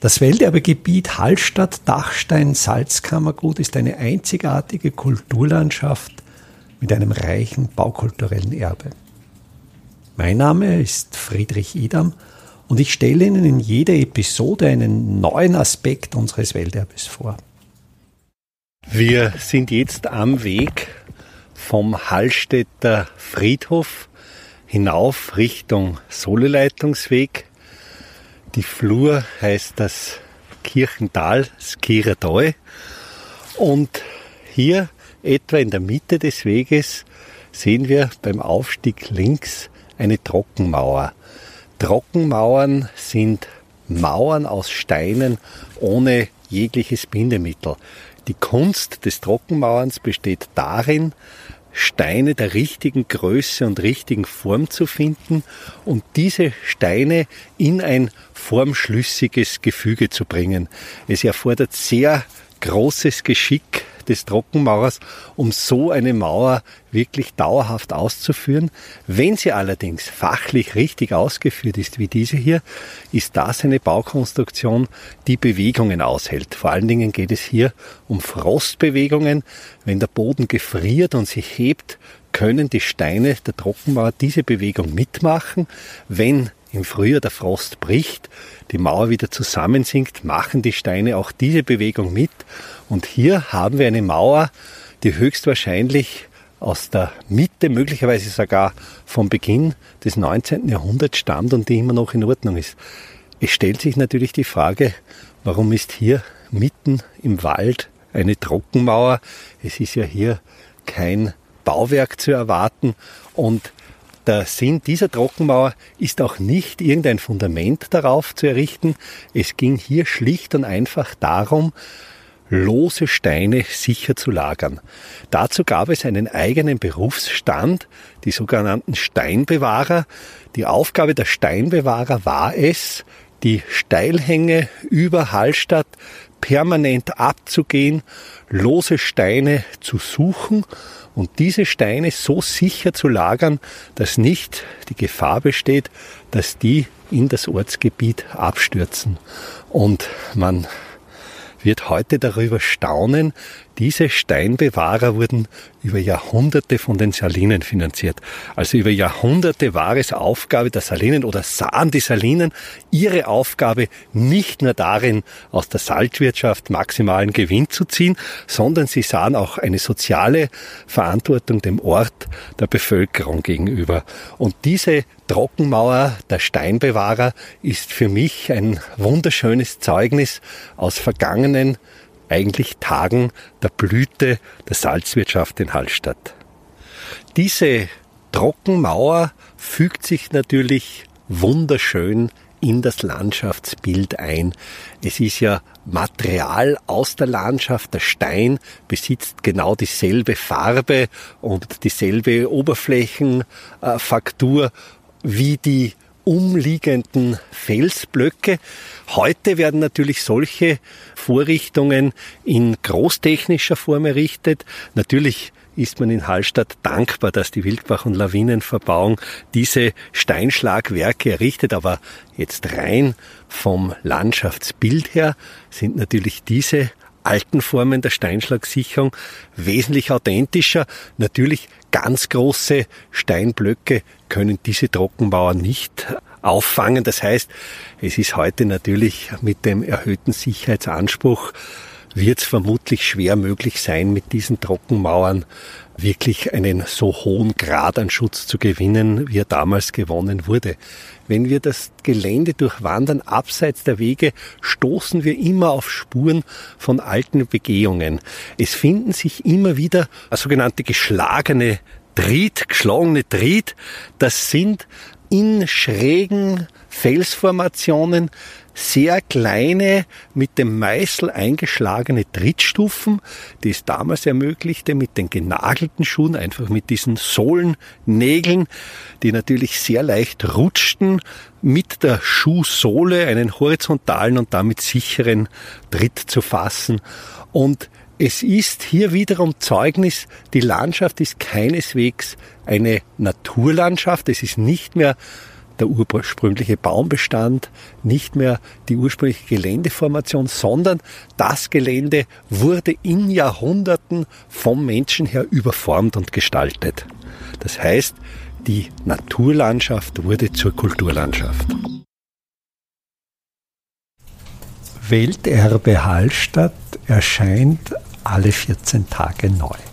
Das Welterbegebiet Hallstatt-Dachstein-Salzkammergut ist eine einzigartige Kulturlandschaft mit einem reichen baukulturellen Erbe. Mein Name ist Friedrich Idam und ich stelle Ihnen in jeder Episode einen neuen Aspekt unseres Welterbes vor. Wir sind jetzt am Weg vom Hallstätter Friedhof hinauf Richtung Soleleitungsweg die Flur heißt das Kirchental, Skiratal. Und hier etwa in der Mitte des Weges sehen wir beim Aufstieg links eine Trockenmauer. Trockenmauern sind Mauern aus Steinen ohne jegliches Bindemittel. Die Kunst des Trockenmauerns besteht darin, Steine der richtigen Größe und richtigen Form zu finden und diese Steine in ein formschlüssiges Gefüge zu bringen. Es erfordert sehr großes Geschick des Trockenmaurers, um so eine Mauer wirklich dauerhaft auszuführen. Wenn sie allerdings fachlich richtig ausgeführt ist, wie diese hier, ist das eine Baukonstruktion, die Bewegungen aushält. Vor allen Dingen geht es hier um Frostbewegungen. Wenn der Boden gefriert und sich hebt, können die Steine der Trockenmauer diese Bewegung mitmachen. Wenn im Frühjahr der Frost bricht, die Mauer wieder zusammensinkt, machen die Steine auch diese Bewegung mit. Und hier haben wir eine Mauer, die höchstwahrscheinlich aus der Mitte, möglicherweise sogar vom Beginn des 19. Jahrhunderts stammt und die immer noch in Ordnung ist. Es stellt sich natürlich die Frage, warum ist hier mitten im Wald eine Trockenmauer? Es ist ja hier kein Bauwerk zu erwarten und der Sinn dieser Trockenmauer ist auch nicht irgendein Fundament darauf zu errichten. Es ging hier schlicht und einfach darum, lose Steine sicher zu lagern. Dazu gab es einen eigenen Berufsstand, die sogenannten Steinbewahrer. Die Aufgabe der Steinbewahrer war es, die Steilhänge über Hallstatt permanent abzugehen, lose Steine zu suchen und diese Steine so sicher zu lagern, dass nicht die Gefahr besteht, dass die in das Ortsgebiet abstürzen. Und man wird heute darüber staunen, diese Steinbewahrer wurden über Jahrhunderte von den Salinen finanziert. Also über Jahrhunderte war es Aufgabe der Salinen oder sahen die Salinen ihre Aufgabe nicht nur darin, aus der Salzwirtschaft maximalen Gewinn zu ziehen, sondern sie sahen auch eine soziale Verantwortung dem Ort, der Bevölkerung gegenüber. Und diese Trockenmauer der Steinbewahrer ist für mich ein wunderschönes Zeugnis aus vergangenen eigentlich Tagen der Blüte der Salzwirtschaft in Hallstatt. Diese Trockenmauer fügt sich natürlich wunderschön in das Landschaftsbild ein. Es ist ja Material aus der Landschaft. Der Stein besitzt genau dieselbe Farbe und dieselbe Oberflächenfaktur wie die umliegenden Felsblöcke. Heute werden natürlich solche Vorrichtungen in großtechnischer Form errichtet. Natürlich ist man in Hallstatt dankbar, dass die Wildbach- und Lawinenverbauung diese Steinschlagwerke errichtet. Aber jetzt rein vom Landschaftsbild her sind natürlich diese alten Formen der Steinschlagsicherung wesentlich authentischer. Natürlich ganz große Steinblöcke können diese Trockenmauern nicht auffangen. Das heißt, es ist heute natürlich mit dem erhöhten Sicherheitsanspruch wird es vermutlich schwer möglich sein, mit diesen Trockenmauern wirklich einen so hohen Grad an Schutz zu gewinnen, wie er damals gewonnen wurde. Wenn wir das Gelände durchwandern, abseits der Wege, stoßen wir immer auf Spuren von alten Begehungen. Es finden sich immer wieder sogenannte geschlagene Tritt, geschlagene Tritt. Das sind in schrägen Felsformationen sehr kleine, mit dem Meißel eingeschlagene Trittstufen, die es damals ermöglichte, mit den genagelten Schuhen, einfach mit diesen Sohlennägeln, die natürlich sehr leicht rutschten, mit der Schuhsohle einen horizontalen und damit sicheren Tritt zu fassen. Und es ist hier wiederum Zeugnis, die Landschaft ist keineswegs eine Naturlandschaft, es ist nicht mehr der ursprüngliche Baumbestand, nicht mehr die ursprüngliche Geländeformation, sondern das Gelände wurde in Jahrhunderten vom Menschen her überformt und gestaltet. Das heißt, die Naturlandschaft wurde zur Kulturlandschaft. Welterbe Hallstatt erscheint alle 14 Tage neu.